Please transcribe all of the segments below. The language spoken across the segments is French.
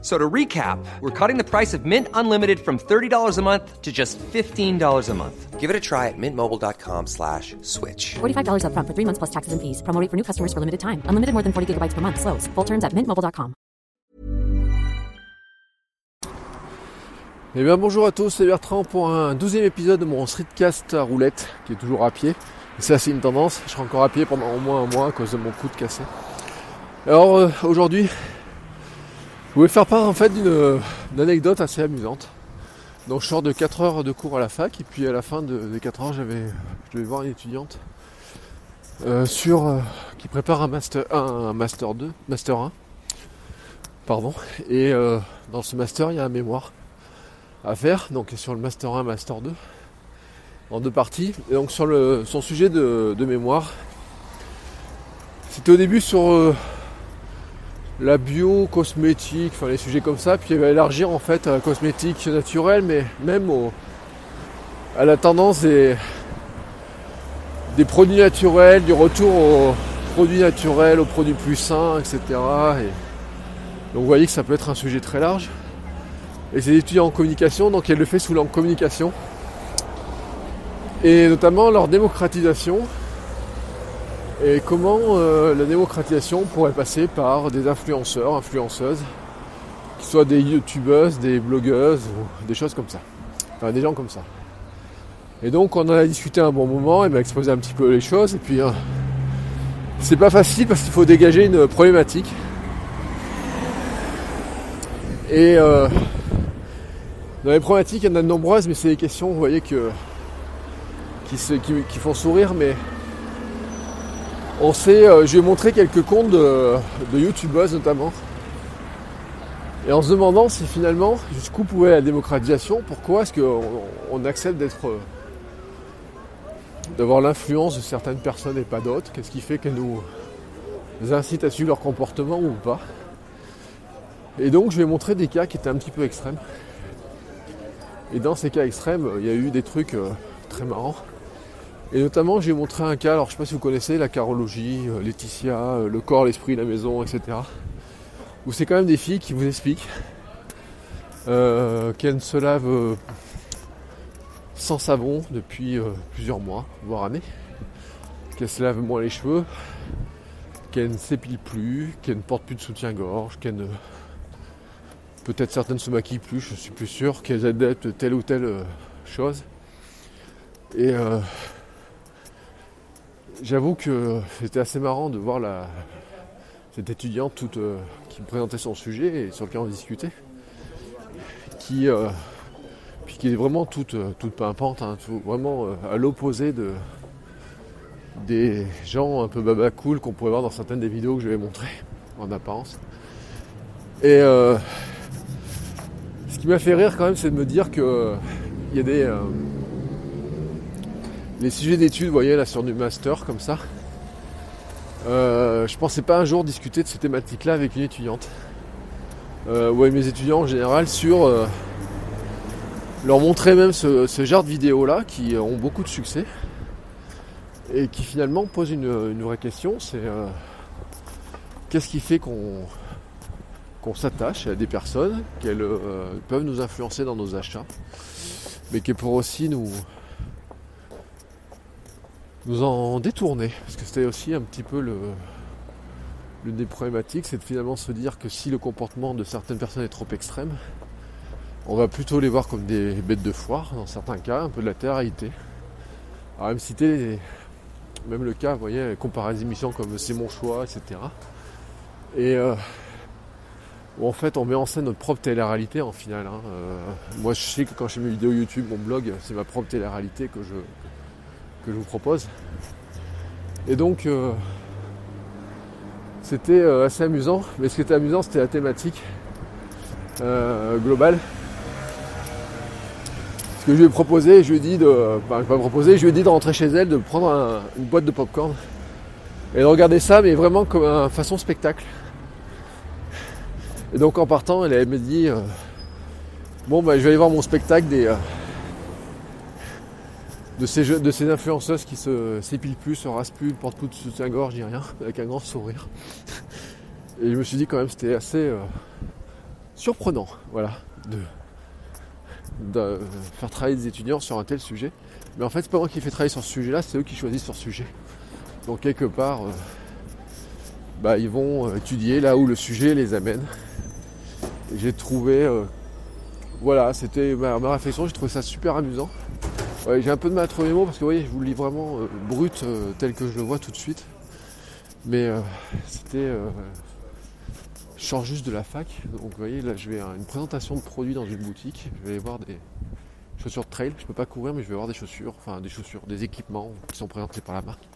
So to recap, we're cutting the price of Mint Unlimited from $30 a month to just $15 a month. Give it a try at mintmobile.com slash switch. $45 upfront for three months plus taxes and fees. Promo rate for new customers for limited time. Unlimited more than 40 gigabytes per month. Slows. Full terms at mintmobile.com. Eh bien bonjour à tous, c'est Bertrand pour un douzième épisode de mon streetcast à roulette, qui est toujours à pied. Ça c'est une tendance, je serai encore à pied pendant au moins un mois à cause de mon coude cassé. Alors euh, aujourd'hui, je voulais faire part en fait d'une d'une anecdote assez amusante. Donc je sors de 4 heures de cours à la fac et puis à la fin de, des 4 heures j'avais, je devais voir une étudiante euh, sur euh, qui prépare un master 1, un master 2, master 1. Pardon. Et euh, dans ce master il y a un mémoire à faire, donc sur le Master 1, Master 2, en deux parties. Et donc sur le, son sujet de, de mémoire, c'était au début sur euh, la bio, cosmétique, enfin les sujets comme ça, puis elle va élargir en fait à cosmétique naturelle, mais même au, à la tendance des, des produits naturels, du retour aux produits naturels, aux produits plus sains, etc. Et donc vous voyez que ça peut être un sujet très large. Et c'est étudiants en communication, donc elle le fait sous l'angle communication. Et notamment leur démocratisation. Et comment euh, la démocratisation pourrait passer par des influenceurs, influenceuses, qui soient des youtubeuses, des blogueuses, des choses comme ça. Enfin des gens comme ça. Et donc on en a discuté un bon moment, elle m'a exposé un petit peu les choses, et puis euh, c'est pas facile parce qu'il faut dégager une problématique. Et euh, dans les problématiques, il y en a de nombreuses, mais c'est des questions, vous voyez, que, qui, se- qui font sourire, mais on euh, je vais montrer quelques comptes de, youtubeuses notamment. Et en se demandant si finalement, jusqu'où pouvait la démocratisation, pourquoi est-ce qu'on on accepte euh, d'avoir l'influence de certaines personnes et pas d'autres, qu'est-ce qui fait qu'elles nous incitent à suivre leur comportement ou pas. Et donc je vais montrer des cas qui étaient un petit peu extrêmes. Et dans ces cas extrêmes, il y a eu des trucs euh, très marrants. Et notamment, j'ai montré un cas, alors je sais pas si vous connaissez la carologie, euh, Laetitia, euh, le corps, l'esprit, la maison, etc. Où c'est quand même des filles qui vous expliquent euh, qu'elles ne se lavent euh, sans savon depuis plusieurs mois, voire années. Qu'elles se lavent moins les cheveux, qu'elles ne s'épilent plus, qu'elles ne portent plus de soutien-gorge, qu'elles ne Peut-être certaines se maquillent plus, je suis plus sûr qu'elles adeptent telle ou telle chose. Et euh, j'avoue que c'était assez marrant de voir la, cette étudiante euh, qui me présentait son sujet et sur lequel on discutait. Qui, euh, est vraiment toute, euh, toute pimpante, hein, vraiment à l'opposé de, des gens un peu baba cool qu'on pourrait voir dans certaines des vidéos que je vais montrer en apparence. Et ce qui m'a fait rire quand même, c'est de me dire que il y a des les sujets d'études, vous voyez là sur du master comme ça. Euh, je pensais pas un jour discuter de ces thématiques-là avec une étudiante euh, ou avec mes étudiants en général sur euh, leur montrer même ce, genre de vidéos-là qui ont beaucoup de succès et qui finalement posent une, vraie question, c'est euh, qu'est-ce qui fait qu'on s'attache à des personnes, qu'elles euh, peuvent nous influencer dans nos achats, mais qui pourraient aussi nous, nous en détourner. Parce que c'était aussi un petit peu le, l'une des problématiques, c'est de finalement se dire que si le comportement de certaines personnes est trop extrême, on va plutôt les voir comme des bêtes de foire, dans certains cas, un peu de la télé-réalité. Alors même citer même le cas, vous voyez, comparé à des émissions comme C'est mon choix, etc. Et euh, où en fait on met en scène notre propre télé-réalité en finale. hein. Euh, moi je sais que quand je fais mes vidéos YouTube, mon blog, c'est ma propre télé-réalité que je, que je vous propose. Et donc euh, c'était euh, assez amusant, mais ce qui était amusant c'était la thématique euh, globale. Ce que je lui ai proposé, je lui ai dit de. Enfin, pas proposé, je lui ai dit de rentrer chez elle, de prendre un- une boîte de popcorn et de regarder ça, mais vraiment comme une façon spectacle. Et donc en partant, elle m'a dit Bon, bah, je vais aller voir mon spectacle des, de, ces, influenceuses qui se s'épilent plus, se rasent plus, portent plus de soutien-gorge, ni rien, avec un grand sourire. Et je me suis dit quand même c'était assez euh, surprenant, voilà, de, faire travailler des étudiants sur un tel sujet. Mais en fait, c'est pas moi qui fais travailler sur ce sujet-là, c'est eux qui choisissent ce sujet. Donc quelque part, euh, bah, ils vont euh, étudier là où le sujet les amène. J'ai trouvé, voilà, c'était ma, ma réflexion, j'ai trouvé ça super amusant. J'ai un peu de mal à trouver les mots parce que vous voyez, je vous le lis vraiment euh, brut euh, tel que je le vois tout de suite. Mais euh, c'était. je sors juste de la fac, donc vous voyez, là je vais à une présentation de produits dans une boutique. Je vais aller voir des chaussures de trail. Je peux pas courir, mais je vais voir des chaussures, enfin des chaussures, des équipements qui sont présentés par la marque.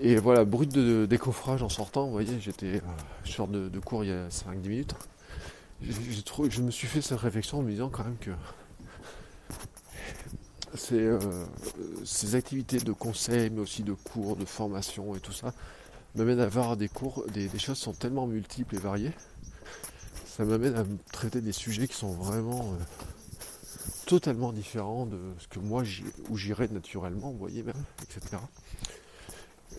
Et voilà, brut de, décoffrage en sortant, vous voyez, j'étais. je de cours il y a 5-10 minutes. Je me suis fait cette réflexion en me disant quand même que euh, ces activités de conseil, mais aussi de cours, de formation et tout ça, m'amènent à voir des cours, des, choses sont tellement multiples et variées. Ça m'amène à traiter des sujets qui sont vraiment euh, totalement différents de ce que moi, où j'irais naturellement, vous voyez même, etc.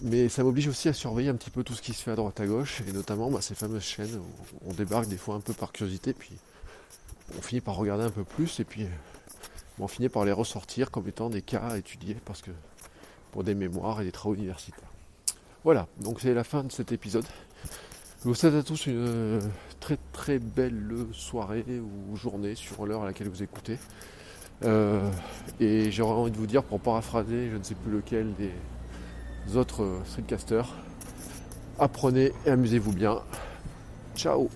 Mais ça m'oblige aussi à surveiller un petit peu tout ce qui se fait à droite à gauche, et notamment bah, ces fameuses chaînes où on débarque des fois un peu par curiosité, puis on finit par regarder un peu plus, et puis euh, on finit par les ressortir comme étant des cas à étudier, parce que pour des mémoires et des travaux universitaires. Voilà, donc c'est la fin de cet épisode. Je vous souhaite à tous une euh, très très belle soirée ou journée sur l'heure à laquelle vous écoutez. Euh, et j'aurais envie de vous dire, pour paraphraser, je ne sais plus lequel des autres euh, streetcasters, apprenez et amusez-vous bien. Ciao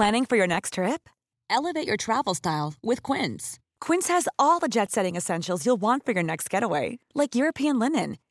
Planning for your next trip? Elevate your travel style with Quince. Quince has all the jet setting essentials you'll want for your next getaway, like European linen,